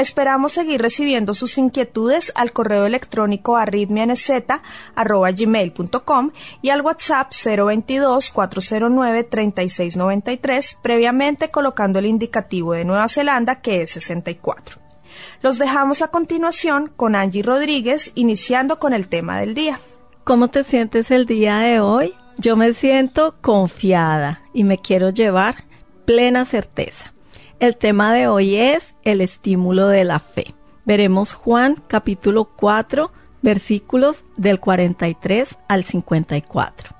Esperamos seguir recibiendo sus inquietudes al correo electrónico arritmianz.gmail.com y al WhatsApp 022-409-3693, previamente colocando el indicativo de Nueva Zelanda que es 64. Los dejamos a continuación con Angie Rodríguez, iniciando con el tema del día. ¿Cómo te sientes el día de hoy? Yo me siento confiada y me quiero llevar plena certeza. El tema de hoy es el estímulo de la fe. Veremos Juan capítulo 4 versículos del 43 al 54.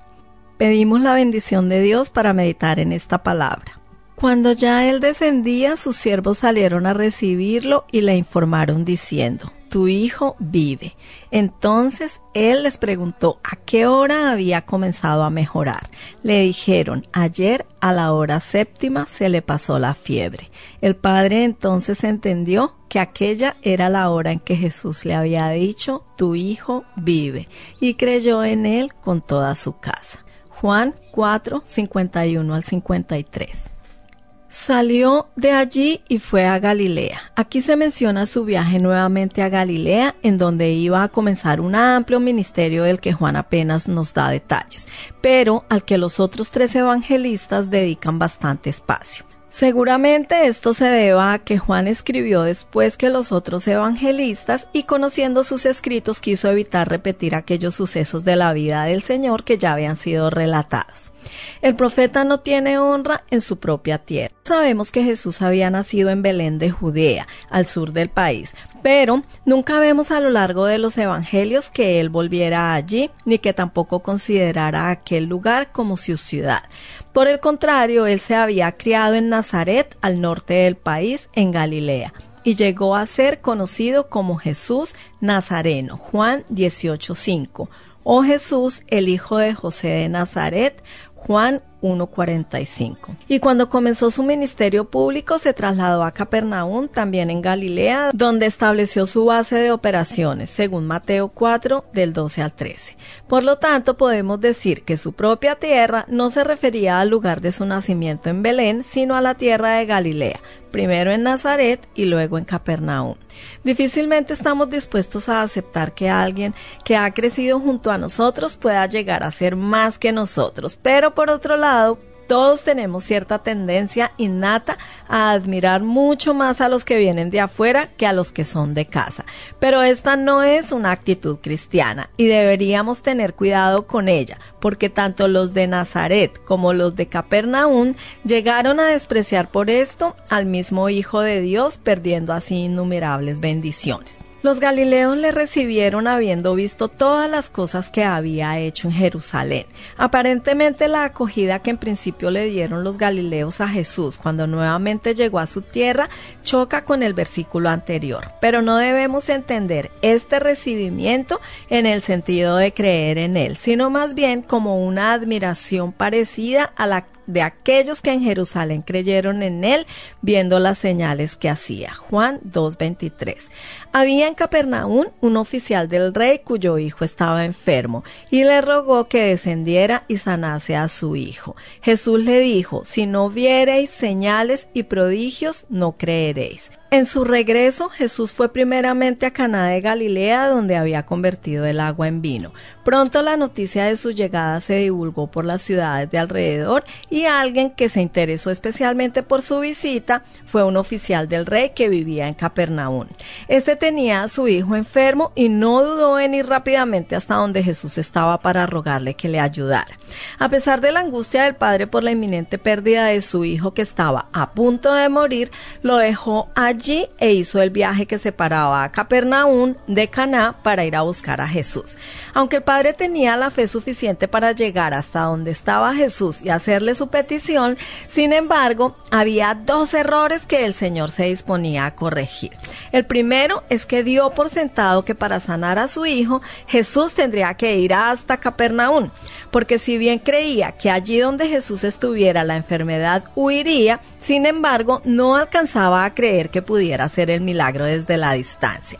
Pedimos la bendición de Dios para meditar en esta palabra. Cuando ya él descendía, sus siervos salieron a recibirlo y le informaron diciendo, tu hijo vive. Entonces él les preguntó a qué hora había comenzado a mejorar. Le dijeron, ayer a la hora séptima se le pasó la fiebre. El padre entonces entendió que aquella era la hora en que Jesús le había dicho, tu hijo vive, y creyó en él con toda su casa. Juan 4, 51 al 53. Salió de allí y fue a Galilea. Aquí se menciona su viaje nuevamente a Galilea, en donde iba a comenzar un amplio ministerio del que Juan apenas nos da detalles, pero al que los otros tres evangelistas dedican bastante espacio. Seguramente esto se deba a que Juan escribió después que los otros evangelistas y conociendo sus escritos quiso evitar repetir aquellos sucesos de la vida del Señor que ya habían sido relatados. El profeta no tiene honra en su propia tierra. Sabemos que Jesús había nacido en Belén de Judea, al sur del país, pero nunca vemos a lo largo de los evangelios que él volviera allí, ni que tampoco considerara aquel lugar como su ciudad. Por el contrario, él se había criado en Nazaret, al norte del país, en Galilea y llegó a ser conocido como Jesús Nazareno, Juan 18.5, o Jesús, el hijo de José de Nazaret, Juan 1.45. Y cuando comenzó su ministerio público se trasladó a Capernaum, también en Galilea, donde estableció su base de operaciones, según Mateo 4 del 12 al 13. Por lo tanto, podemos decir que su propia tierra no se refería al lugar de su nacimiento en Belén, sino a la tierra de Galilea, primero en Nazaret y luego en Capernaum. Difícilmente estamos dispuestos a aceptar que alguien que ha crecido junto a nosotros pueda llegar a ser más que nosotros, pero por otro lado, todos tenemos cierta tendencia innata a admirar mucho más a los que vienen de afuera que a los que son de casa. Pero esta no es una actitud cristiana y deberíamos tener cuidado con ella, porque tanto los de Nazaret como los de Capernaum llegaron a despreciar por esto al mismo Hijo de Dios, perdiendo así innumerables bendiciones. Los galileos le recibieron habiendo visto todas las cosas que había hecho en Jerusalén. Aparentemente la acogida que en principio le dieron los galileos a Jesús cuando nuevamente llegó a su tierra choca con el versículo anterior, pero no debemos entender este recibimiento en el sentido de creer en él, sino más bien como una admiración parecida a la de aquellos que en Jerusalén creyeron en él, viendo las señales que hacía. Juan 2.23. Había en Capernaum un oficial del rey cuyo hijo estaba enfermo, y le rogó que descendiera y sanase a su hijo. Jesús le dijo, si no viereis señales y prodigios, no creeréis. En su regreso, Jesús fue primeramente a Caná de Galilea, donde había convertido el agua en vino. Pronto la noticia de su llegada se divulgó por las ciudades de alrededor y alguien que se interesó especialmente por su visita fue un oficial del rey que vivía en Capernaum. Este tenía a su hijo enfermo y no dudó en ir rápidamente hasta donde Jesús estaba para rogarle que le ayudara. A pesar de la angustia del padre por la inminente pérdida de su hijo que estaba a punto de morir, lo dejó allí e hizo el viaje que separaba a Capernaum de Caná para ir a buscar a Jesús. Aunque el padre tenía la fe suficiente para llegar hasta donde estaba Jesús y hacerle su petición, sin embargo, había dos errores que el Señor se disponía a corregir. El primero es que dio por sentado que para sanar a su hijo, Jesús tendría que ir hasta Capernaum, porque si bien creía que allí donde Jesús estuviera la enfermedad huiría, sin embargo, no alcanzaba a creer que pudiera hacer el milagro desde la distancia.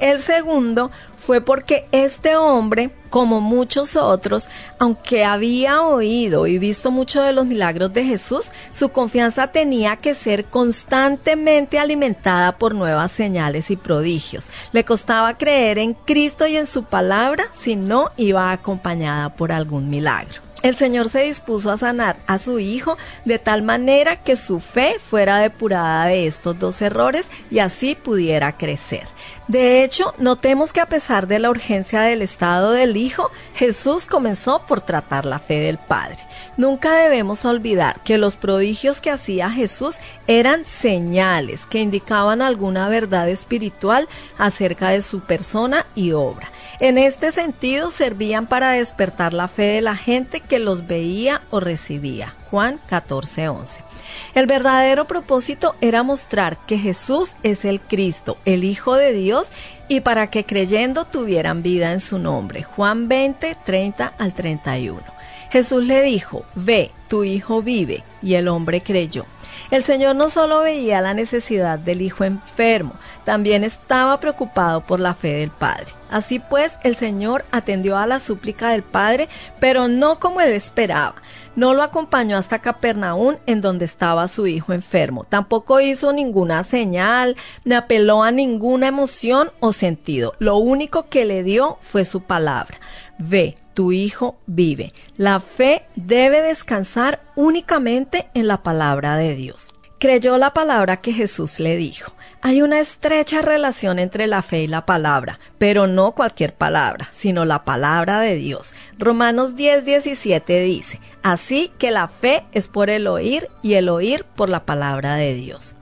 El segundo fue porque este hombre, como muchos otros, aunque había oído y visto mucho de los milagros de Jesús, su confianza tenía que ser constantemente alimentada por nuevas señales y prodigios. Le costaba creer en Cristo y en su palabra si no iba acompañada por algún milagro. El Señor se dispuso a sanar a su hijo de tal manera que su fe fuera depurada de estos dos errores y así pudiera crecer. De hecho, notemos que a pesar de la urgencia del estado del Hijo, Jesús comenzó por tratar la fe del Padre. Nunca debemos olvidar que los prodigios que hacía Jesús eran señales que indicaban alguna verdad espiritual acerca de su persona y obra. En este sentido, servían para despertar la fe de la gente que los veía o recibía. Juan 14:11. El verdadero propósito era mostrar que Jesús es el Cristo, el Hijo de Dios, y para que creyendo tuvieran vida en su nombre. Juan 20, 30 al 31. Jesús le dijo, ve, tu hijo vive, y el hombre creyó. El Señor no solo veía la necesidad del hijo enfermo, también estaba preocupado por la fe del Padre. Así pues, el Señor atendió a la súplica del Padre, pero no como él esperaba. No lo acompañó hasta Capernaum, en donde estaba su hijo enfermo. Tampoco hizo ninguna señal, ni apeló a ninguna emoción o sentido. Lo único que le dio fue su palabra. Ve, tu hijo vive. La fe debe descansar únicamente en la palabra de Dios. Creyó la palabra que Jesús le dijo. Hay una estrecha relación entre la fe y la palabra, pero no cualquier palabra, sino la palabra de Dios. Romanos 10, 17 dice, así que la fe es por el oír y el oír por la palabra de Dios.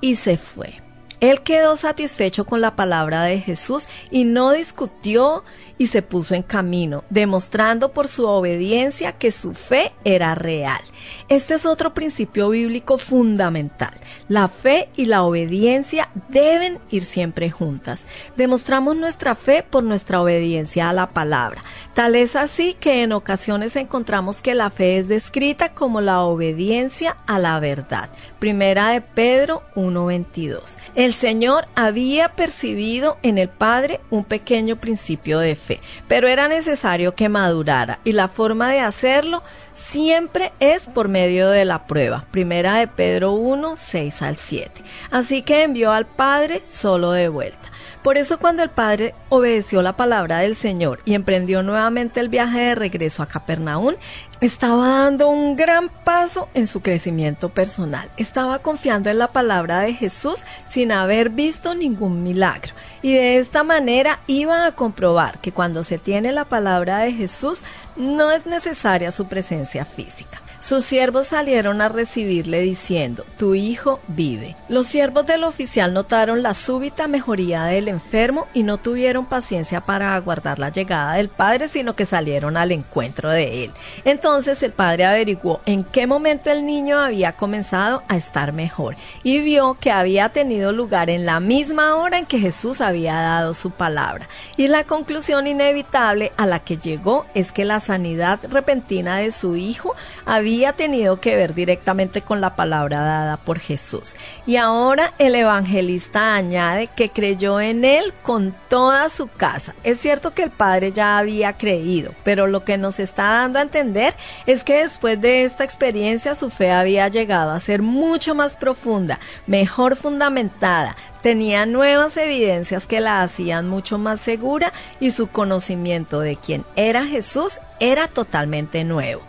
Y se fue. Él quedó satisfecho con la palabra de Jesús y no discutió y se puso en camino, demostrando por su obediencia que su fe era real. Este es otro principio bíblico fundamental. La fe y la obediencia deben ir siempre juntas. Demostramos nuestra fe por nuestra obediencia a la palabra. Tal es así que en ocasiones encontramos que la fe es descrita como la obediencia a la verdad. Primera de Pedro 1.22. El Señor había percibido en el Padre un pequeño principio de fe pero era necesario que madurara y la forma de hacerlo siempre es por medio de la prueba. Primera de Pedro 1, 6 al 7. Así que envió al Padre solo de vuelta. Por eso cuando el padre obedeció la palabra del Señor y emprendió nuevamente el viaje de regreso a Capernaum, estaba dando un gran paso en su crecimiento personal. Estaba confiando en la palabra de Jesús sin haber visto ningún milagro. Y de esta manera iba a comprobar que cuando se tiene la palabra de Jesús no es necesaria su presencia física. Sus siervos salieron a recibirle diciendo, tu hijo vive. Los siervos del oficial notaron la súbita mejoría del enfermo y no tuvieron paciencia para aguardar la llegada del padre, sino que salieron al encuentro de él. Entonces el padre averiguó en qué momento el niño había comenzado a estar mejor y vio que había tenido lugar en la misma hora en que Jesús había dado su palabra. Y la conclusión inevitable a la que llegó es que la sanidad repentina de su hijo había tenido que ver directamente con la palabra dada por Jesús. Y ahora el evangelista añade que creyó en él con toda su casa. Es cierto que el padre ya había creído, pero lo que nos está dando a entender es que después de esta experiencia su fe había llegado a ser mucho más profunda, mejor fundamentada, tenía nuevas evidencias que la hacían mucho más segura y su conocimiento de quién era Jesús era totalmente nuevo.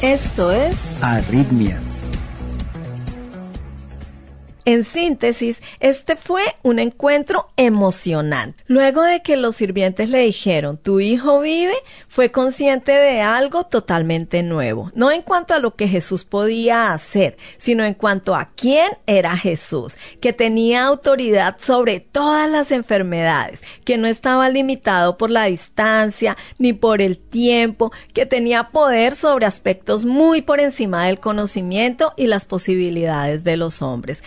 Esto es Arritmia en síntesis, este fue un encuentro emocionante. Luego de que los sirvientes le dijeron, tu hijo vive, fue consciente de algo totalmente nuevo. No en cuanto a lo que Jesús podía hacer, sino en cuanto a quién era Jesús, que tenía autoridad sobre todas las enfermedades, que no estaba limitado por la distancia ni por el tiempo, que tenía poder sobre aspectos muy por encima del conocimiento y las posibilidades de los hombres.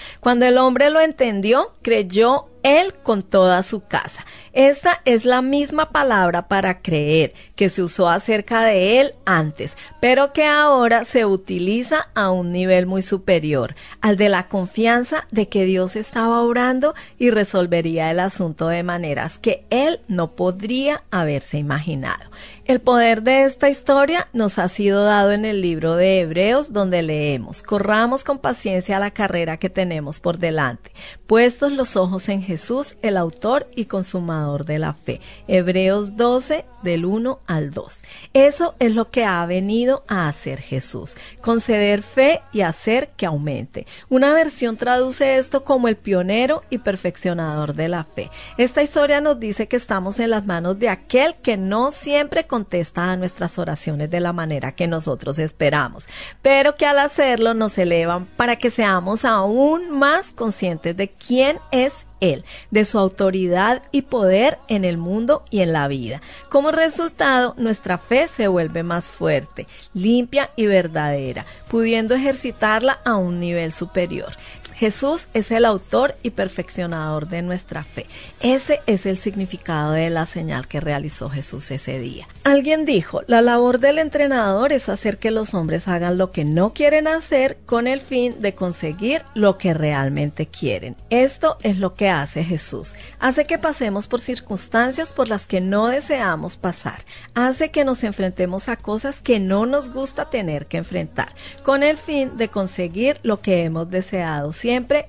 El hombre lo entendió, creyó él con toda su casa. Esta es la misma palabra para creer que se usó acerca de él antes, pero que ahora se utiliza a un nivel muy superior, al de la confianza de que Dios estaba orando y resolvería el asunto de maneras que él no podría haberse imaginado. El poder de esta historia nos ha sido dado en el libro de Hebreos donde leemos, corramos con paciencia la carrera que tenemos por delante, puestos los ojos en Jesús, el autor y consumador de la fe. Hebreos 12 del 1 al 2. Eso es lo que ha venido a hacer Jesús, conceder fe y hacer que aumente. Una versión traduce esto como el pionero y perfeccionador de la fe. Esta historia nos dice que estamos en las manos de aquel que no siempre contesta a nuestras oraciones de la manera que nosotros esperamos, pero que al hacerlo nos elevan para que seamos aún más conscientes de quién es él, de su autoridad y poder en el mundo y en la vida. Como resultado, nuestra fe se vuelve más fuerte, limpia y verdadera, pudiendo ejercitarla a un nivel superior. Jesús es el autor y perfeccionador de nuestra fe. Ese es el significado de la señal que realizó Jesús ese día. Alguien dijo, la labor del entrenador es hacer que los hombres hagan lo que no quieren hacer con el fin de conseguir lo que realmente quieren. Esto es lo que hace Jesús. Hace que pasemos por circunstancias por las que no deseamos pasar. Hace que nos enfrentemos a cosas que no nos gusta tener que enfrentar, con el fin de conseguir lo que hemos deseado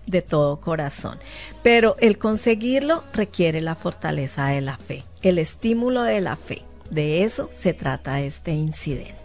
de todo corazón. Pero el conseguirlo requiere la fortaleza de la fe, el estímulo de la fe. De eso se trata este incidente.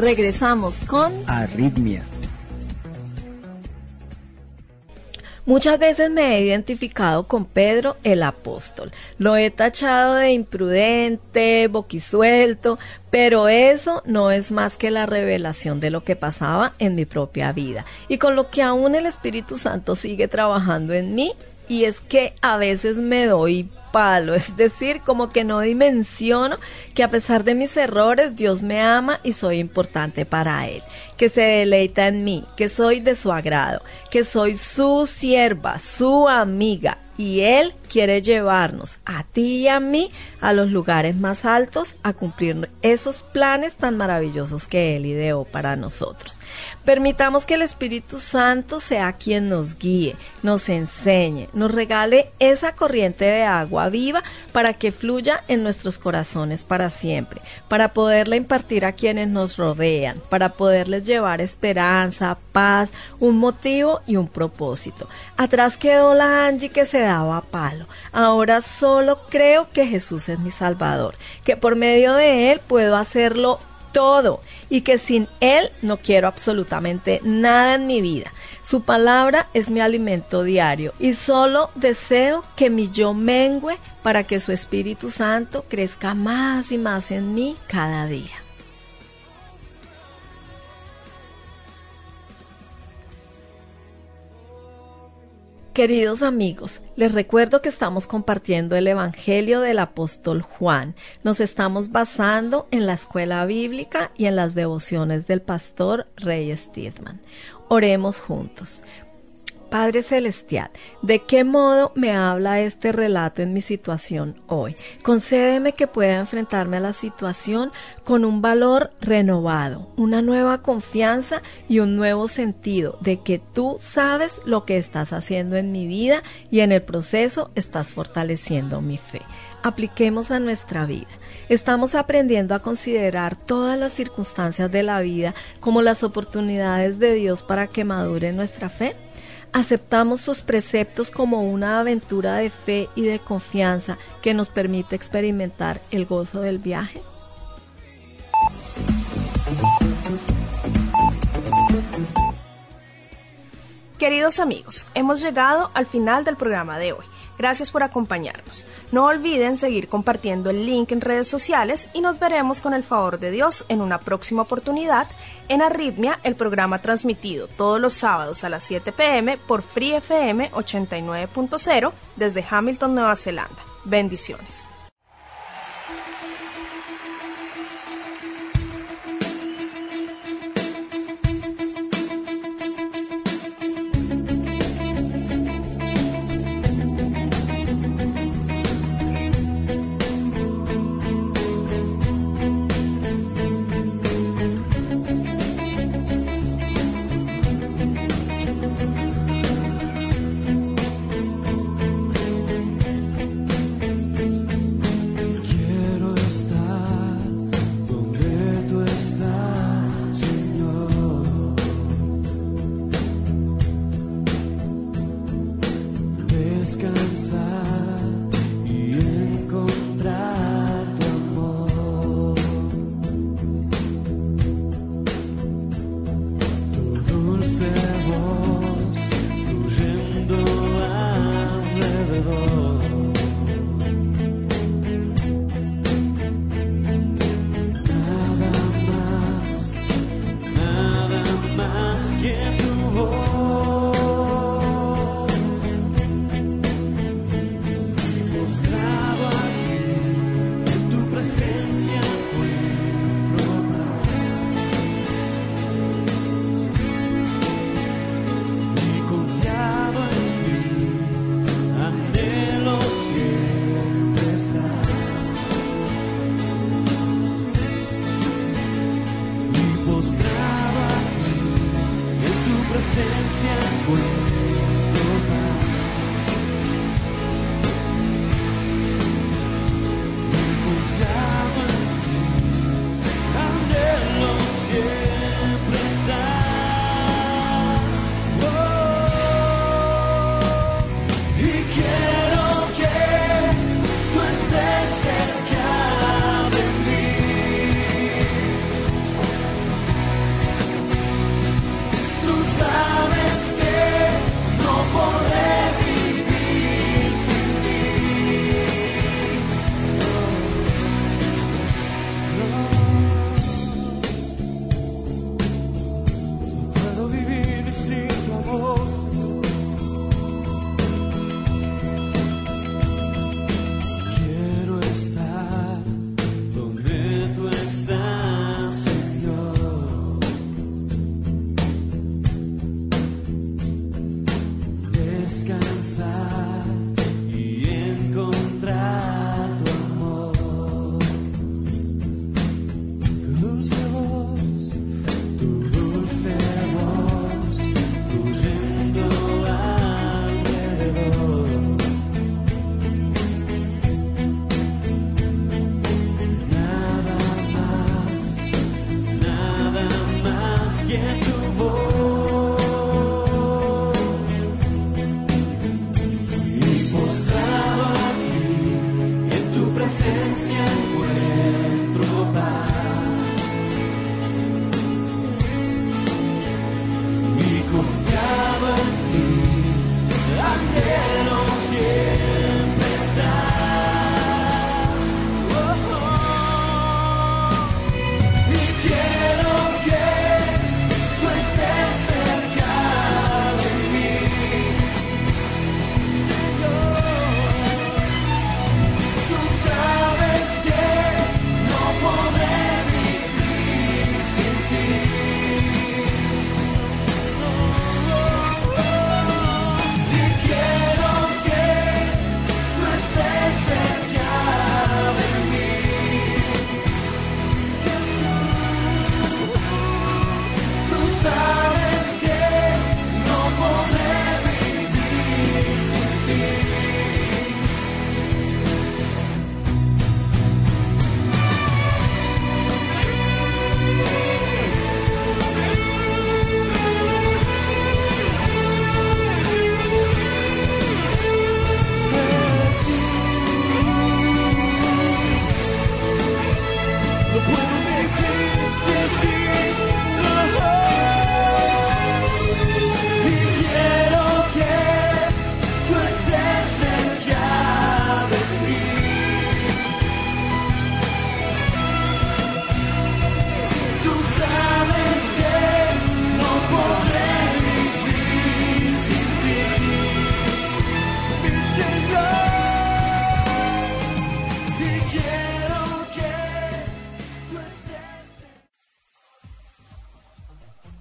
Regresamos con Arritmia. Muchas veces me he identificado con Pedro el apóstol. Lo he tachado de imprudente, boquisuelto, pero eso no es más que la revelación de lo que pasaba en mi propia vida y con lo que aún el Espíritu Santo sigue trabajando en mí. Y es que a veces me doy palo, es decir, como que no dimensiono que a pesar de mis errores Dios me ama y soy importante para Él, que se deleita en mí, que soy de su agrado, que soy su sierva, su amiga y Él quiere llevarnos a ti y a mí a los lugares más altos a cumplir esos planes tan maravillosos que Él ideó para nosotros. Permitamos que el Espíritu Santo sea quien nos guíe, nos enseñe, nos regale esa corriente de agua viva para que fluya en nuestros corazones para siempre, para poderla impartir a quienes nos rodean, para poderles llevar esperanza, paz, un motivo y un propósito. Atrás quedó la Angie que se daba palo. Ahora solo creo que Jesús es mi Salvador, que por medio de Él puedo hacerlo todo y que sin Él no quiero absolutamente nada en mi vida. Su palabra es mi alimento diario y solo deseo que mi yo mengue para que su Espíritu Santo crezca más y más en mí cada día. Queridos amigos, les recuerdo que estamos compartiendo el Evangelio del apóstol Juan. Nos estamos basando en la escuela bíblica y en las devociones del pastor Rey Stedman. Oremos juntos. Padre Celestial, ¿de qué modo me habla este relato en mi situación hoy? Concédeme que pueda enfrentarme a la situación con un valor renovado, una nueva confianza y un nuevo sentido de que tú sabes lo que estás haciendo en mi vida y en el proceso estás fortaleciendo mi fe. Apliquemos a nuestra vida. Estamos aprendiendo a considerar todas las circunstancias de la vida como las oportunidades de Dios para que madure nuestra fe aceptamos sus preceptos como una aventura de fe y de confianza que nos permite experimentar el gozo del viaje? Queridos amigos, hemos llegado al final del programa de hoy. Gracias por acompañarnos. No olviden seguir compartiendo el link en redes sociales y nos veremos con el favor de Dios en una próxima oportunidad en Arritmia, el programa transmitido todos los sábados a las 7 pm por Free FM 89.0 desde Hamilton, Nueva Zelanda. Bendiciones.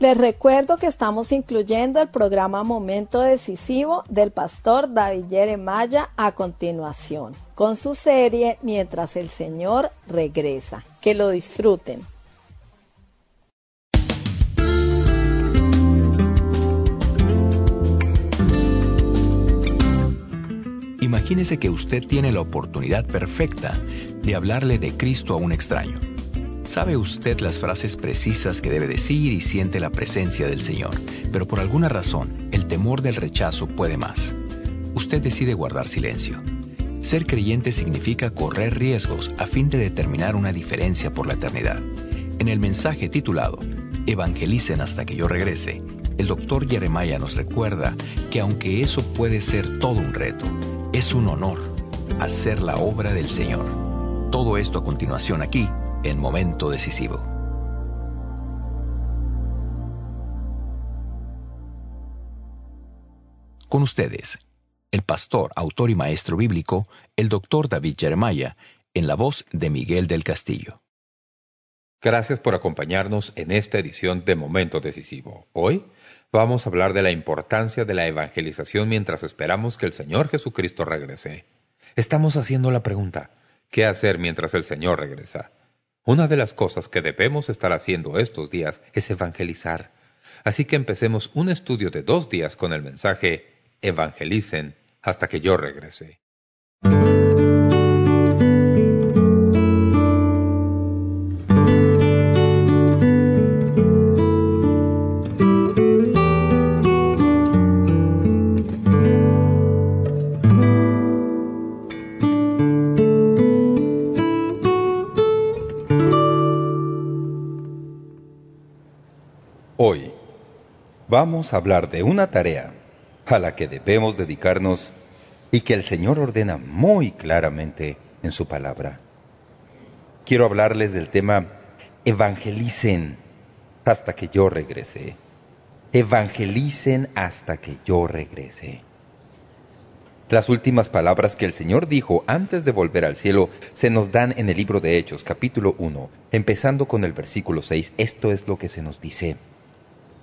Les recuerdo que estamos incluyendo el programa Momento Decisivo del pastor David Yeremaya a continuación, con su serie Mientras el Señor regresa. Que lo disfruten. Imagínese que usted tiene la oportunidad perfecta de hablarle de Cristo a un extraño. Sabe usted las frases precisas que debe decir y siente la presencia del Señor, pero por alguna razón el temor del rechazo puede más. Usted decide guardar silencio. Ser creyente significa correr riesgos a fin de determinar una diferencia por la eternidad. En el mensaje titulado Evangelicen hasta que yo regrese, el doctor Jeremiah nos recuerda que aunque eso puede ser todo un reto, es un honor hacer la obra del Señor. Todo esto a continuación aquí en Momento Decisivo. Con ustedes, el pastor, autor y maestro bíblico, el doctor David Jeremiah, en la voz de Miguel del Castillo. Gracias por acompañarnos en esta edición de Momento Decisivo. Hoy vamos a hablar de la importancia de la evangelización mientras esperamos que el Señor Jesucristo regrese. Estamos haciendo la pregunta, ¿qué hacer mientras el Señor regresa? Una de las cosas que debemos estar haciendo estos días es evangelizar. Así que empecemos un estudio de dos días con el mensaje Evangelicen hasta que yo regrese. Vamos a hablar de una tarea a la que debemos dedicarnos y que el Señor ordena muy claramente en su palabra. Quiero hablarles del tema evangelicen hasta que yo regrese. Evangelicen hasta que yo regrese. Las últimas palabras que el Señor dijo antes de volver al cielo se nos dan en el libro de Hechos, capítulo 1, empezando con el versículo 6. Esto es lo que se nos dice.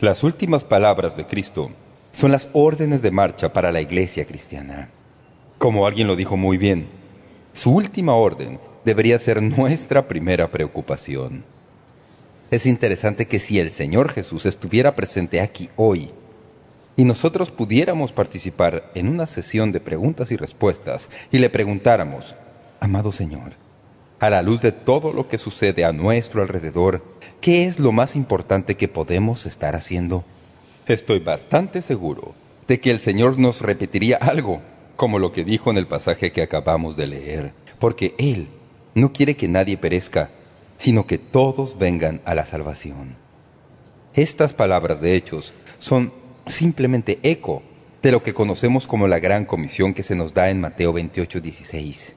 Las últimas palabras de Cristo son las órdenes de marcha para la iglesia cristiana. Como alguien lo dijo muy bien, su última orden debería ser nuestra primera preocupación. Es interesante que si el Señor Jesús estuviera presente aquí hoy y nosotros pudiéramos participar en una sesión de preguntas y respuestas y le preguntáramos, amado Señor, a la luz de todo lo que sucede a nuestro alrededor, ¿qué es lo más importante que podemos estar haciendo? Estoy bastante seguro de que el Señor nos repetiría algo, como lo que dijo en el pasaje que acabamos de leer, porque Él no quiere que nadie perezca, sino que todos vengan a la salvación. Estas palabras de Hechos son simplemente eco de lo que conocemos como la gran comisión que se nos da en Mateo 28, 16.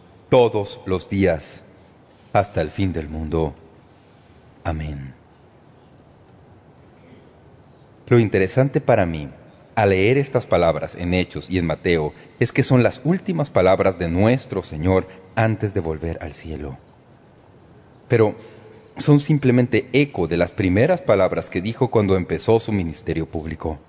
todos los días, hasta el fin del mundo. Amén. Lo interesante para mí, al leer estas palabras en Hechos y en Mateo, es que son las últimas palabras de nuestro Señor antes de volver al cielo. Pero son simplemente eco de las primeras palabras que dijo cuando empezó su ministerio público.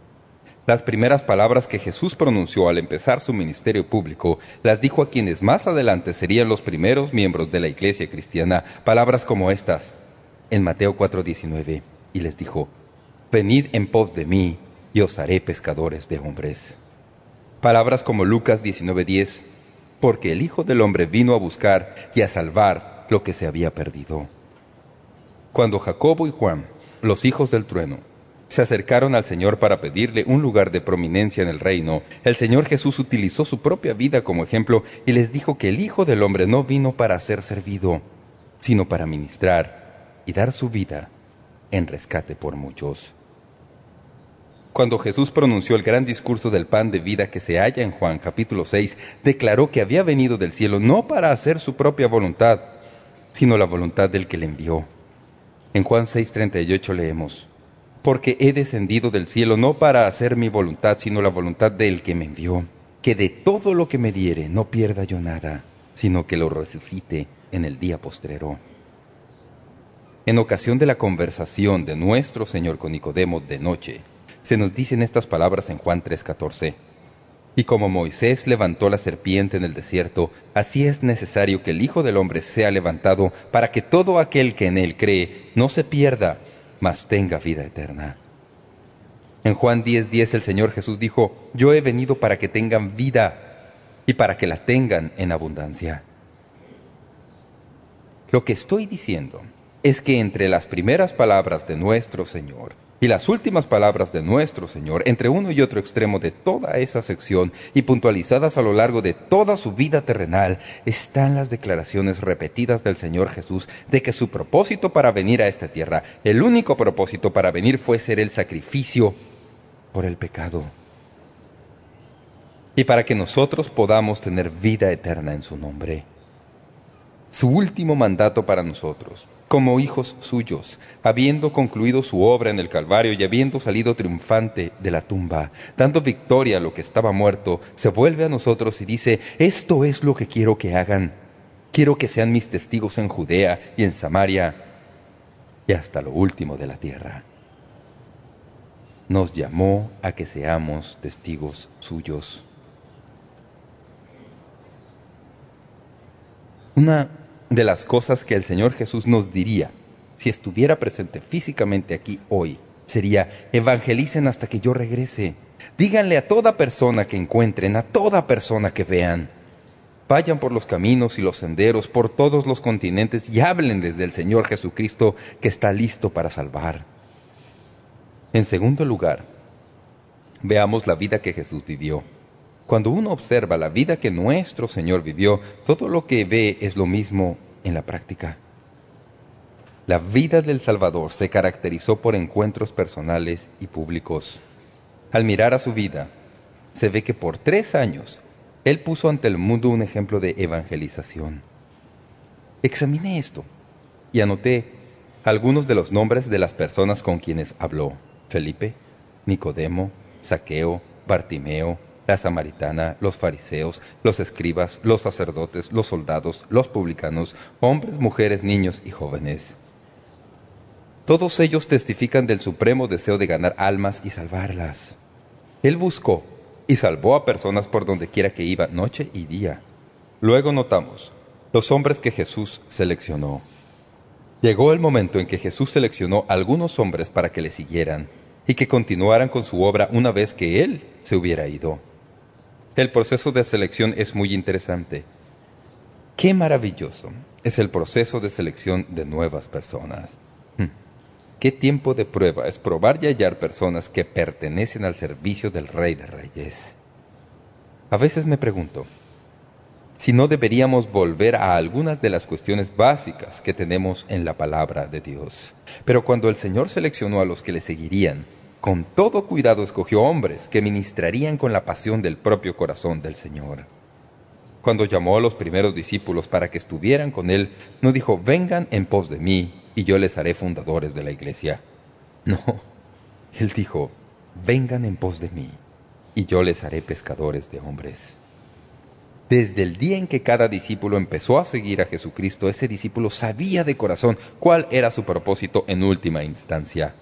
Las primeras palabras que Jesús pronunció al empezar su ministerio público las dijo a quienes más adelante serían los primeros miembros de la iglesia cristiana, palabras como estas, en Mateo 4:19, y les dijo, Venid en pos de mí, y os haré pescadores de hombres. Palabras como Lucas 19:10, porque el Hijo del Hombre vino a buscar y a salvar lo que se había perdido. Cuando Jacobo y Juan, los hijos del trueno, se acercaron al Señor para pedirle un lugar de prominencia en el reino, el Señor Jesús utilizó su propia vida como ejemplo y les dijo que el Hijo del Hombre no vino para ser servido, sino para ministrar y dar su vida en rescate por muchos. Cuando Jesús pronunció el gran discurso del pan de vida que se halla en Juan capítulo 6, declaró que había venido del cielo no para hacer su propia voluntad, sino la voluntad del que le envió. En Juan 6:38 leemos, Porque he descendido del cielo no para hacer mi voluntad, sino la voluntad del que me envió, que de todo lo que me diere no pierda yo nada, sino que lo resucite en el día postrero. En ocasión de la conversación de nuestro Señor con Nicodemo de noche, se nos dicen estas palabras en Juan 3:14. Y como Moisés levantó la serpiente en el desierto, así es necesario que el Hijo del Hombre sea levantado para que todo aquel que en él cree no se pierda, mas tenga vida eterna. En Juan 10:10 el Señor Jesús dijo, Yo he venido para que tengan vida y para que la tengan en abundancia. Lo que estoy diciendo es que entre las primeras palabras de nuestro Señor y las últimas palabras de nuestro Señor, entre uno y otro extremo de toda esa sección y puntualizadas a lo largo de toda su vida terrenal, están las declaraciones repetidas del Señor Jesús de que su propósito para venir a esta tierra, el único propósito para venir fue ser el sacrificio por el pecado. Y para que nosotros podamos tener vida eterna en su nombre. Su último mandato para nosotros como hijos suyos, habiendo concluido su obra en el Calvario y habiendo salido triunfante de la tumba, dando victoria a lo que estaba muerto, se vuelve a nosotros y dice, esto es lo que quiero que hagan. Quiero que sean mis testigos en Judea y en Samaria y hasta lo último de la tierra. Nos llamó a que seamos testigos suyos. Una de las cosas que el Señor Jesús nos diría si estuviera presente físicamente aquí hoy sería, evangelicen hasta que yo regrese. Díganle a toda persona que encuentren, a toda persona que vean. Vayan por los caminos y los senderos, por todos los continentes y háblenles del Señor Jesucristo que está listo para salvar. En segundo lugar, veamos la vida que Jesús vivió. Cuando uno observa la vida que nuestro Señor vivió, todo lo que ve es lo mismo en la práctica. La vida del Salvador se caracterizó por encuentros personales y públicos. Al mirar a su vida, se ve que por tres años Él puso ante el mundo un ejemplo de evangelización. Examiné esto y anoté algunos de los nombres de las personas con quienes habló. Felipe, Nicodemo, Saqueo, Bartimeo, la samaritana, los fariseos, los escribas, los sacerdotes, los soldados, los publicanos, hombres, mujeres, niños y jóvenes. Todos ellos testifican del supremo deseo de ganar almas y salvarlas. Él buscó y salvó a personas por donde quiera que iba, noche y día. Luego notamos los hombres que Jesús seleccionó. Llegó el momento en que Jesús seleccionó algunos hombres para que le siguieran y que continuaran con su obra una vez que Él se hubiera ido. El proceso de selección es muy interesante. Qué maravilloso es el proceso de selección de nuevas personas. Hmm. Qué tiempo de prueba es probar y hallar personas que pertenecen al servicio del Rey de Reyes. A veces me pregunto si no deberíamos volver a algunas de las cuestiones básicas que tenemos en la palabra de Dios. Pero cuando el Señor seleccionó a los que le seguirían, con todo cuidado escogió hombres que ministrarían con la pasión del propio corazón del Señor. Cuando llamó a los primeros discípulos para que estuvieran con Él, no dijo, vengan en pos de mí, y yo les haré fundadores de la iglesia. No, Él dijo, vengan en pos de mí, y yo les haré pescadores de hombres. Desde el día en que cada discípulo empezó a seguir a Jesucristo, ese discípulo sabía de corazón cuál era su propósito en última instancia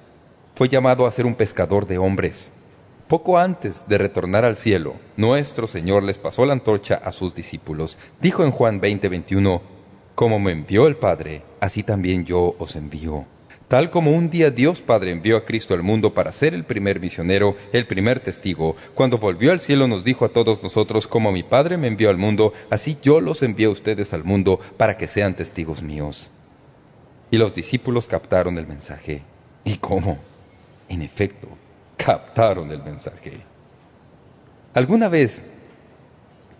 fue llamado a ser un pescador de hombres. Poco antes de retornar al cielo, nuestro Señor les pasó la antorcha a sus discípulos. Dijo en Juan 20:21, Como me envió el Padre, así también yo os envío. Tal como un día Dios Padre envió a Cristo al mundo para ser el primer misionero, el primer testigo, cuando volvió al cielo nos dijo a todos nosotros, como mi Padre me envió al mundo, así yo los envío a ustedes al mundo para que sean testigos míos. Y los discípulos captaron el mensaje. ¿Y cómo? En efecto, captaron el mensaje. ¿Alguna vez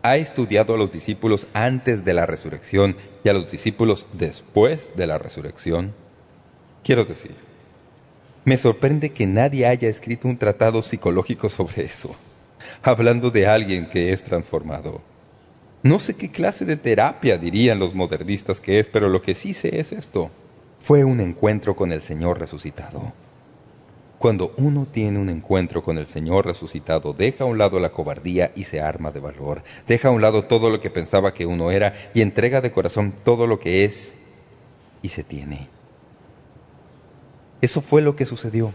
ha estudiado a los discípulos antes de la resurrección y a los discípulos después de la resurrección? Quiero decir, me sorprende que nadie haya escrito un tratado psicológico sobre eso, hablando de alguien que es transformado. No sé qué clase de terapia dirían los modernistas que es, pero lo que sí sé es esto. Fue un encuentro con el Señor resucitado. Cuando uno tiene un encuentro con el Señor resucitado, deja a un lado la cobardía y se arma de valor. Deja a un lado todo lo que pensaba que uno era y entrega de corazón todo lo que es y se tiene. Eso fue lo que sucedió.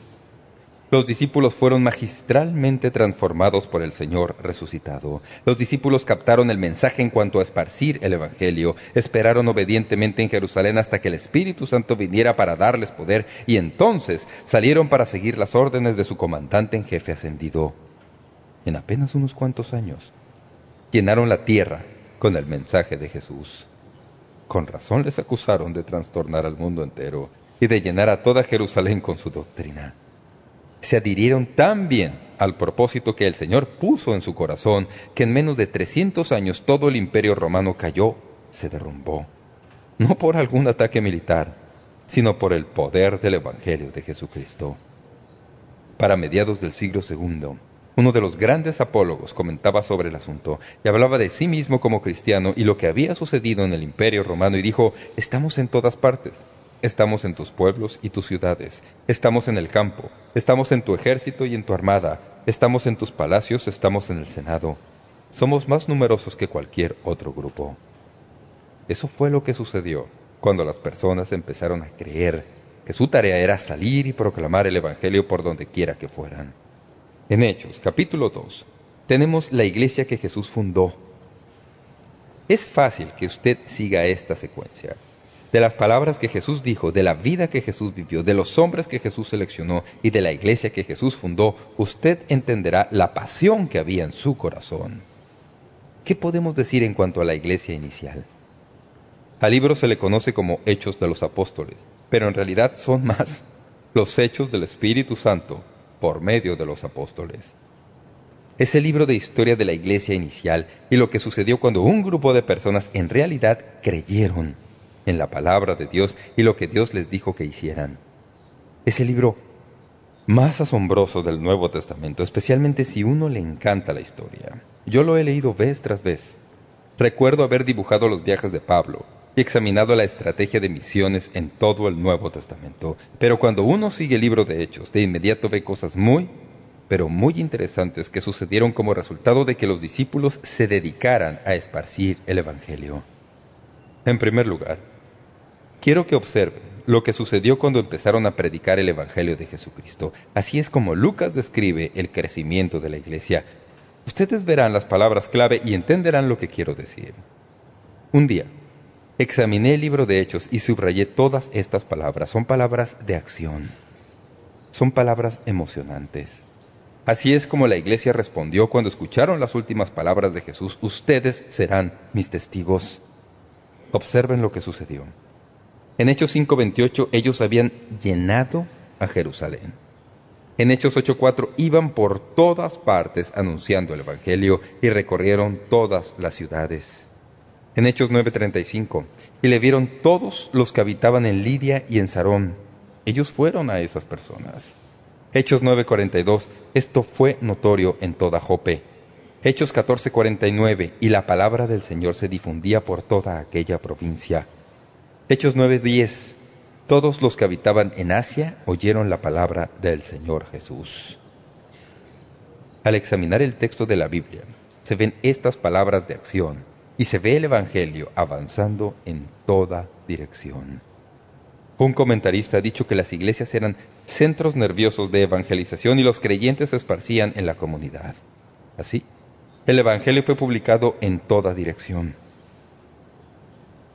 Los discípulos fueron magistralmente transformados por el Señor resucitado. Los discípulos captaron el mensaje en cuanto a esparcir el Evangelio, esperaron obedientemente en Jerusalén hasta que el Espíritu Santo viniera para darles poder, y entonces salieron para seguir las órdenes de su comandante en jefe ascendido. En apenas unos cuantos años, llenaron la tierra con el mensaje de Jesús. Con razón les acusaron de trastornar al mundo entero y de llenar a toda Jerusalén con su doctrina. Se adhirieron tan bien al propósito que el Señor puso en su corazón que en menos de 300 años todo el imperio romano cayó, se derrumbó. No por algún ataque militar, sino por el poder del Evangelio de Jesucristo. Para mediados del siglo II, uno de los grandes apólogos comentaba sobre el asunto y hablaba de sí mismo como cristiano y lo que había sucedido en el imperio romano y dijo, estamos en todas partes. Estamos en tus pueblos y tus ciudades. Estamos en el campo. Estamos en tu ejército y en tu armada. Estamos en tus palacios. Estamos en el Senado. Somos más numerosos que cualquier otro grupo. Eso fue lo que sucedió cuando las personas empezaron a creer que su tarea era salir y proclamar el Evangelio por donde quiera que fueran. En Hechos, capítulo 2, tenemos la iglesia que Jesús fundó. Es fácil que usted siga esta secuencia de las palabras que Jesús dijo, de la vida que Jesús vivió, de los hombres que Jesús seleccionó y de la iglesia que Jesús fundó, usted entenderá la pasión que había en su corazón. ¿Qué podemos decir en cuanto a la iglesia inicial? Al libro se le conoce como Hechos de los Apóstoles, pero en realidad son más los Hechos del Espíritu Santo por medio de los apóstoles. Es el libro de historia de la iglesia inicial y lo que sucedió cuando un grupo de personas en realidad creyeron en la palabra de Dios y lo que Dios les dijo que hicieran. Es el libro más asombroso del Nuevo Testamento, especialmente si uno le encanta la historia. Yo lo he leído vez tras vez. Recuerdo haber dibujado los viajes de Pablo y examinado la estrategia de misiones en todo el Nuevo Testamento. Pero cuando uno sigue el libro de Hechos, de inmediato ve cosas muy, pero muy interesantes que sucedieron como resultado de que los discípulos se dedicaran a esparcir el Evangelio. En primer lugar, Quiero que observen lo que sucedió cuando empezaron a predicar el Evangelio de Jesucristo. Así es como Lucas describe el crecimiento de la iglesia. Ustedes verán las palabras clave y entenderán lo que quiero decir. Un día, examiné el libro de Hechos y subrayé todas estas palabras. Son palabras de acción. Son palabras emocionantes. Así es como la iglesia respondió cuando escucharon las últimas palabras de Jesús. Ustedes serán mis testigos. Observen lo que sucedió. En Hechos 5.28 ellos habían llenado a Jerusalén. En Hechos 8.4 iban por todas partes anunciando el Evangelio y recorrieron todas las ciudades. En Hechos 9.35 y le vieron todos los que habitaban en Lidia y en Sarón. Ellos fueron a esas personas. Hechos 9.42 esto fue notorio en toda Jope. Hechos 14.49 y la palabra del Señor se difundía por toda aquella provincia. Hechos 9:10 Todos los que habitaban en Asia oyeron la palabra del Señor Jesús. Al examinar el texto de la Biblia, se ven estas palabras de acción y se ve el Evangelio avanzando en toda dirección. Un comentarista ha dicho que las iglesias eran centros nerviosos de evangelización y los creyentes se esparcían en la comunidad. Así, el Evangelio fue publicado en toda dirección.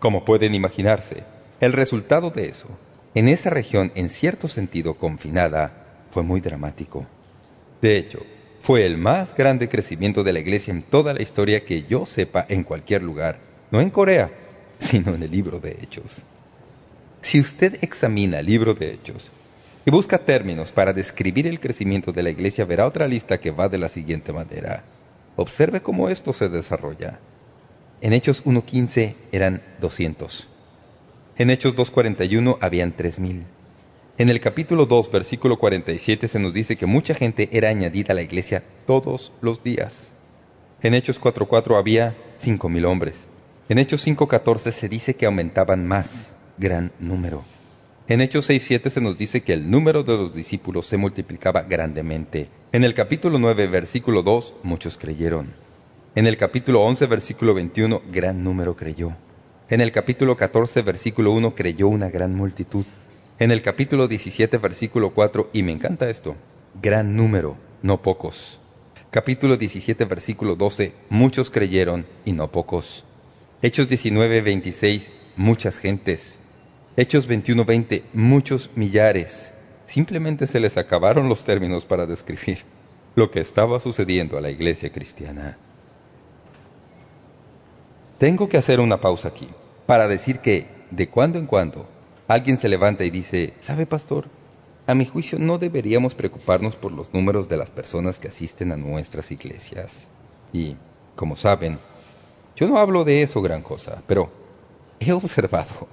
Como pueden imaginarse, el resultado de eso en esa región en cierto sentido confinada fue muy dramático. De hecho, fue el más grande crecimiento de la iglesia en toda la historia que yo sepa en cualquier lugar, no en Corea, sino en el libro de Hechos. Si usted examina el libro de Hechos y busca términos para describir el crecimiento de la iglesia, verá otra lista que va de la siguiente manera. Observe cómo esto se desarrolla. En Hechos 1.15 eran 200. En Hechos 2.41 habían 3.000. En el capítulo 2, versículo 47 se nos dice que mucha gente era añadida a la iglesia todos los días. En Hechos 4.4 había 5.000 hombres. En Hechos 5.14 se dice que aumentaban más, gran número. En Hechos 6.7 se nos dice que el número de los discípulos se multiplicaba grandemente. En el capítulo 9, versículo 2, muchos creyeron. En el capítulo 11, versículo 21, gran número creyó. En el capítulo 14, versículo 1, creyó una gran multitud. En el capítulo 17, versículo 4, y me encanta esto, gran número, no pocos. Capítulo 17, versículo 12, muchos creyeron y no pocos. Hechos 19, 26, muchas gentes. Hechos 21, 20, muchos millares. Simplemente se les acabaron los términos para describir lo que estaba sucediendo a la iglesia cristiana. Tengo que hacer una pausa aquí para decir que, de cuando en cuando, alguien se levanta y dice, ¿sabe, pastor? A mi juicio no deberíamos preocuparnos por los números de las personas que asisten a nuestras iglesias. Y, como saben, yo no hablo de eso gran cosa, pero he observado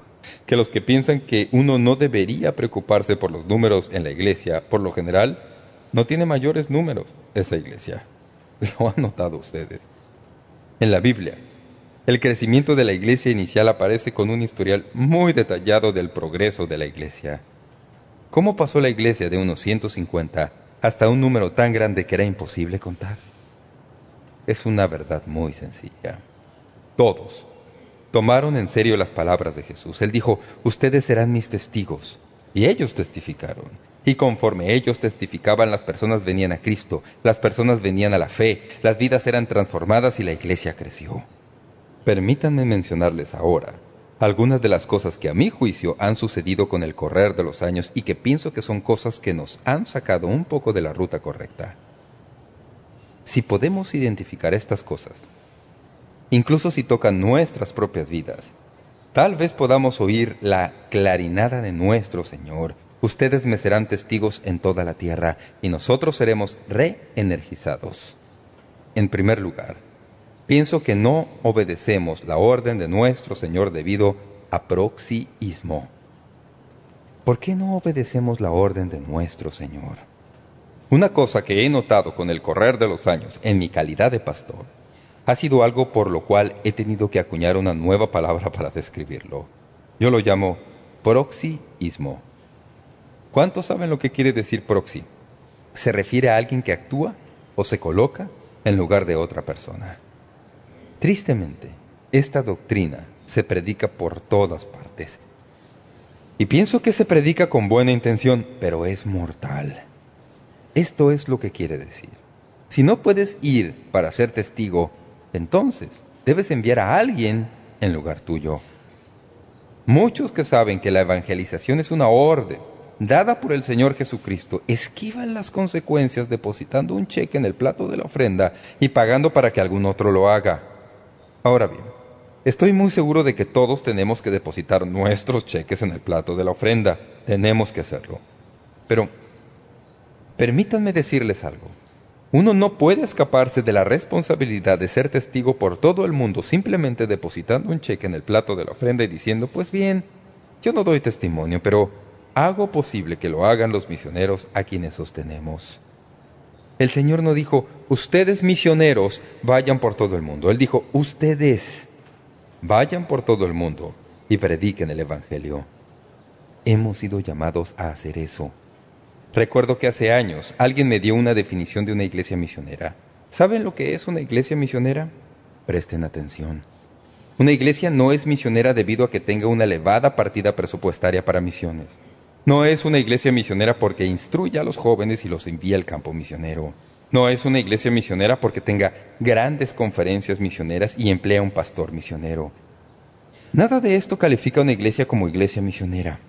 que los que piensan que uno no debería preocuparse por los números en la iglesia, por lo general, no tiene mayores números esa iglesia. Lo han notado ustedes. En la Biblia, el crecimiento de la iglesia inicial aparece con un historial muy detallado del progreso de la iglesia. ¿Cómo pasó la iglesia de unos 150 hasta un número tan grande que era imposible contar? Es una verdad muy sencilla. Todos tomaron en serio las palabras de Jesús. Él dijo, ustedes serán mis testigos. Y ellos testificaron. Y conforme ellos testificaban, las personas venían a Cristo, las personas venían a la fe, las vidas eran transformadas y la iglesia creció. Permítanme mencionarles ahora algunas de las cosas que a mi juicio han sucedido con el correr de los años y que pienso que son cosas que nos han sacado un poco de la ruta correcta. Si podemos identificar estas cosas, incluso si tocan nuestras propias vidas, tal vez podamos oír la clarinada de nuestro Señor. Ustedes me serán testigos en toda la tierra y nosotros seremos reenergizados. En primer lugar, pienso que no obedecemos la orden de nuestro Señor debido a proxiismo. ¿Por qué no obedecemos la orden de nuestro Señor? Una cosa que he notado con el correr de los años en mi calidad de pastor ha sido algo por lo cual he tenido que acuñar una nueva palabra para describirlo. Yo lo llamo proxiismo. ¿Cuántos saben lo que quiere decir proxy? Se refiere a alguien que actúa o se coloca en lugar de otra persona. Tristemente, esta doctrina se predica por todas partes. Y pienso que se predica con buena intención, pero es mortal. Esto es lo que quiere decir. Si no puedes ir para ser testigo, entonces debes enviar a alguien en lugar tuyo. Muchos que saben que la evangelización es una orden dada por el Señor Jesucristo, esquivan las consecuencias depositando un cheque en el plato de la ofrenda y pagando para que algún otro lo haga. Ahora bien, estoy muy seguro de que todos tenemos que depositar nuestros cheques en el plato de la ofrenda. Tenemos que hacerlo. Pero, permítanme decirles algo. Uno no puede escaparse de la responsabilidad de ser testigo por todo el mundo simplemente depositando un cheque en el plato de la ofrenda y diciendo, pues bien, yo no doy testimonio, pero hago posible que lo hagan los misioneros a quienes sostenemos. El Señor no dijo, ustedes misioneros vayan por todo el mundo. Él dijo, ustedes vayan por todo el mundo y prediquen el Evangelio. Hemos sido llamados a hacer eso. Recuerdo que hace años alguien me dio una definición de una iglesia misionera. ¿Saben lo que es una iglesia misionera? Presten atención. Una iglesia no es misionera debido a que tenga una elevada partida presupuestaria para misiones. No es una iglesia misionera porque instruya a los jóvenes y los envía al campo misionero. No es una iglesia misionera porque tenga grandes conferencias misioneras y emplea un pastor misionero. Nada de esto califica a una iglesia como iglesia misionera.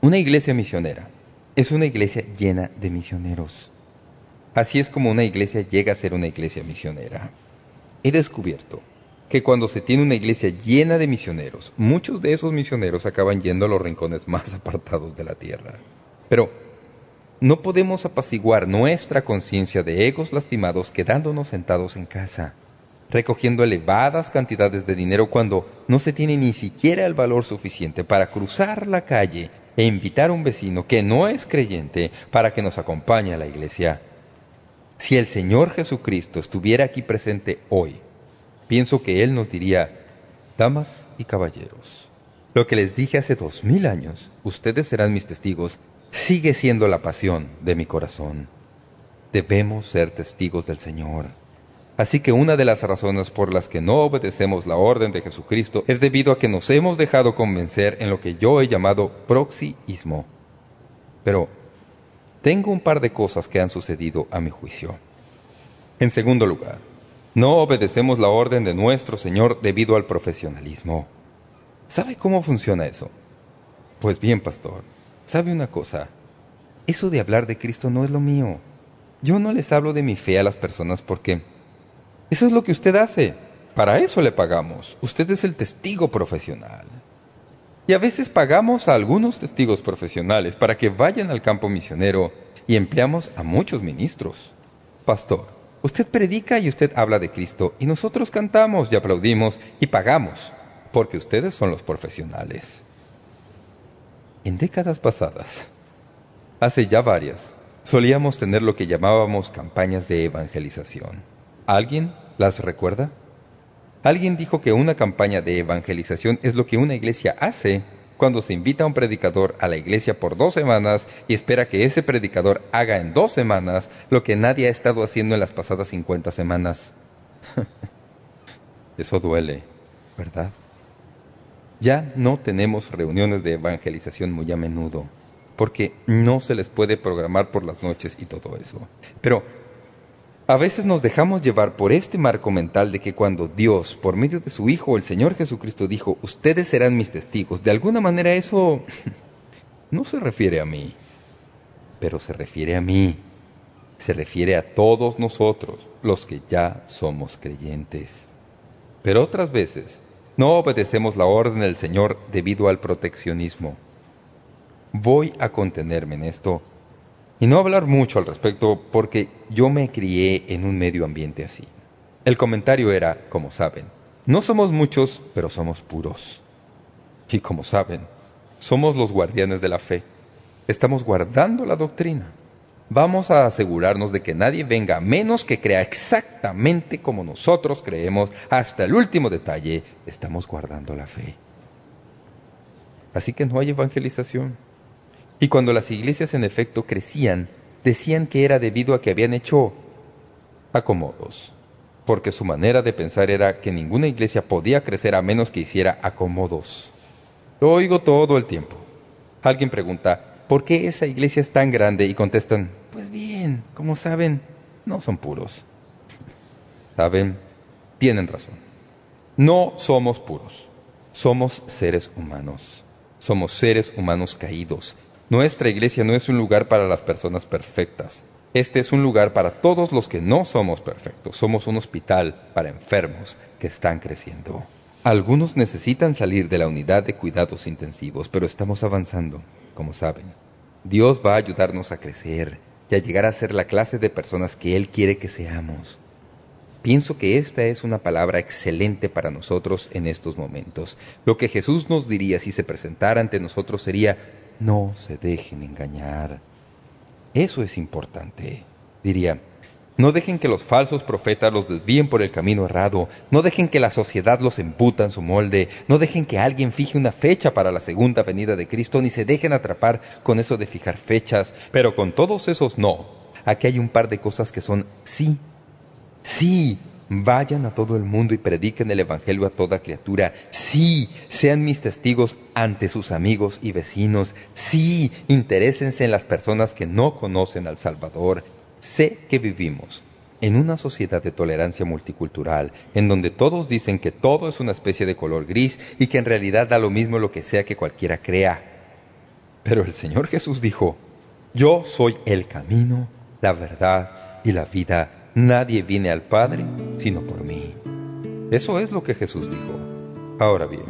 Una iglesia misionera es una iglesia llena de misioneros. Así es como una iglesia llega a ser una iglesia misionera. He descubierto que cuando se tiene una iglesia llena de misioneros, muchos de esos misioneros acaban yendo a los rincones más apartados de la tierra. Pero no podemos apaciguar nuestra conciencia de egos lastimados quedándonos sentados en casa, recogiendo elevadas cantidades de dinero cuando no se tiene ni siquiera el valor suficiente para cruzar la calle e invitar a un vecino que no es creyente para que nos acompañe a la iglesia. Si el Señor Jesucristo estuviera aquí presente hoy, pienso que Él nos diría, Damas y caballeros, lo que les dije hace dos mil años, ustedes serán mis testigos, sigue siendo la pasión de mi corazón. Debemos ser testigos del Señor. Así que una de las razones por las que no obedecemos la orden de Jesucristo es debido a que nos hemos dejado convencer en lo que yo he llamado proxiismo. Pero tengo un par de cosas que han sucedido a mi juicio. En segundo lugar, no obedecemos la orden de nuestro Señor debido al profesionalismo. ¿Sabe cómo funciona eso? Pues bien, pastor, ¿sabe una cosa? Eso de hablar de Cristo no es lo mío. Yo no les hablo de mi fe a las personas porque eso es lo que usted hace. Para eso le pagamos. Usted es el testigo profesional. Y a veces pagamos a algunos testigos profesionales para que vayan al campo misionero y empleamos a muchos ministros. Pastor, Usted predica y usted habla de Cristo y nosotros cantamos y aplaudimos y pagamos, porque ustedes son los profesionales. En décadas pasadas, hace ya varias, solíamos tener lo que llamábamos campañas de evangelización. ¿Alguien las recuerda? Alguien dijo que una campaña de evangelización es lo que una iglesia hace cuando se invita a un predicador a la iglesia por dos semanas y espera que ese predicador haga en dos semanas lo que nadie ha estado haciendo en las pasadas 50 semanas. Eso duele, ¿verdad? Ya no tenemos reuniones de evangelización muy a menudo, porque no se les puede programar por las noches y todo eso. Pero a veces nos dejamos llevar por este marco mental de que cuando Dios, por medio de su Hijo, el Señor Jesucristo, dijo, ustedes serán mis testigos, de alguna manera eso no se refiere a mí, pero se refiere a mí, se refiere a todos nosotros, los que ya somos creyentes. Pero otras veces no obedecemos la orden del Señor debido al proteccionismo. Voy a contenerme en esto y no hablar mucho al respecto porque yo me crié en un medio ambiente así. El comentario era, como saben, no somos muchos, pero somos puros. Y como saben, somos los guardianes de la fe. Estamos guardando la doctrina. Vamos a asegurarnos de que nadie venga menos que crea exactamente como nosotros creemos, hasta el último detalle. Estamos guardando la fe. Así que no hay evangelización. Y cuando las iglesias en efecto crecían, decían que era debido a que habían hecho acomodos, porque su manera de pensar era que ninguna iglesia podía crecer a menos que hiciera acomodos. Lo oigo todo el tiempo. Alguien pregunta, ¿por qué esa iglesia es tan grande? Y contestan, pues bien, como saben, no son puros. ¿Saben? Tienen razón. No somos puros. Somos seres humanos. Somos seres humanos caídos, nuestra iglesia no es un lugar para las personas perfectas. Este es un lugar para todos los que no somos perfectos. Somos un hospital para enfermos que están creciendo. Algunos necesitan salir de la unidad de cuidados intensivos, pero estamos avanzando, como saben. Dios va a ayudarnos a crecer y a llegar a ser la clase de personas que Él quiere que seamos. Pienso que esta es una palabra excelente para nosotros en estos momentos. Lo que Jesús nos diría si se presentara ante nosotros sería no se dejen engañar. Eso es importante. Diría, no dejen que los falsos profetas los desvíen por el camino errado. No dejen que la sociedad los emputa en su molde. No dejen que alguien fije una fecha para la segunda venida de Cristo, ni se dejen atrapar con eso de fijar fechas. Pero con todos esos no. Aquí hay un par de cosas que son sí. Sí, Vayan a todo el mundo y prediquen el Evangelio a toda criatura. Sí, sean mis testigos ante sus amigos y vecinos. Sí, interésense en las personas que no conocen al Salvador. Sé que vivimos en una sociedad de tolerancia multicultural, en donde todos dicen que todo es una especie de color gris y que en realidad da lo mismo lo que sea que cualquiera crea. Pero el Señor Jesús dijo, Yo soy el camino, la verdad y la vida. Nadie viene al Padre sino por mí. Eso es lo que Jesús dijo. Ahora bien,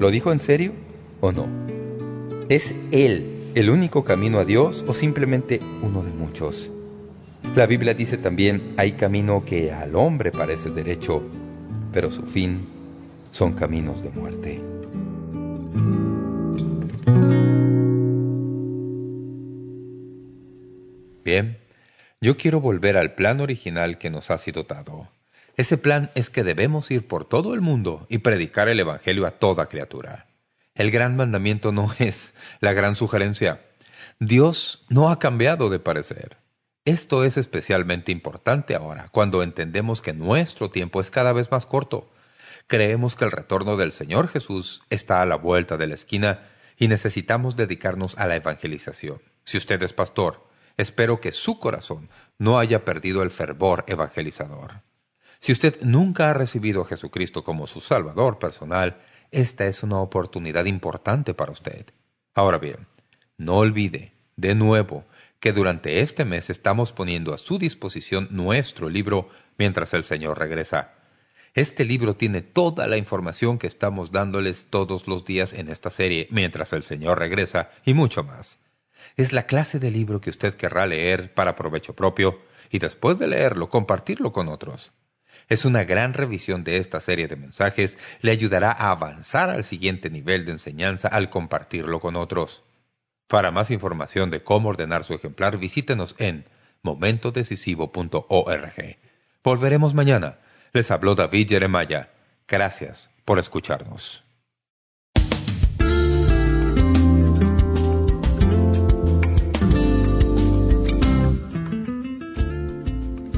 ¿lo dijo en serio o no? ¿Es Él el único camino a Dios o simplemente uno de muchos? La Biblia dice también, hay camino que al hombre parece derecho, pero su fin son caminos de muerte. Bien, yo quiero volver al plan original que nos ha sido dado. Ese plan es que debemos ir por todo el mundo y predicar el Evangelio a toda criatura. El gran mandamiento no es la gran sugerencia. Dios no ha cambiado de parecer. Esto es especialmente importante ahora, cuando entendemos que nuestro tiempo es cada vez más corto. Creemos que el retorno del Señor Jesús está a la vuelta de la esquina y necesitamos dedicarnos a la evangelización. Si usted es pastor, espero que su corazón no haya perdido el fervor evangelizador. Si usted nunca ha recibido a Jesucristo como su Salvador personal, esta es una oportunidad importante para usted. Ahora bien, no olvide, de nuevo, que durante este mes estamos poniendo a su disposición nuestro libro mientras el Señor regresa. Este libro tiene toda la información que estamos dándoles todos los días en esta serie mientras el Señor regresa y mucho más. Es la clase de libro que usted querrá leer para provecho propio y después de leerlo compartirlo con otros. Es una gran revisión de esta serie de mensajes, le ayudará a avanzar al siguiente nivel de enseñanza al compartirlo con otros. Para más información de cómo ordenar su ejemplar, visítenos en momentodecisivo.org. Volveremos mañana. Les habló David Jeremiah. Gracias por escucharnos.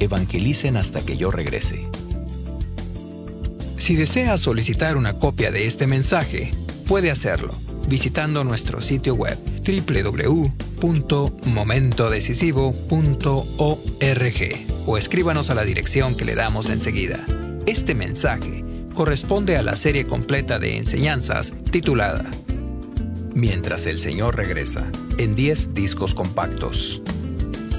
Evangelicen hasta que yo regrese si desea solicitar una copia de este mensaje, puede hacerlo visitando nuestro sitio web www.momentodecisivo.org o escríbanos a la dirección que le damos enseguida. Este mensaje corresponde a la serie completa de enseñanzas titulada Mientras el Señor regresa, en 10 discos compactos.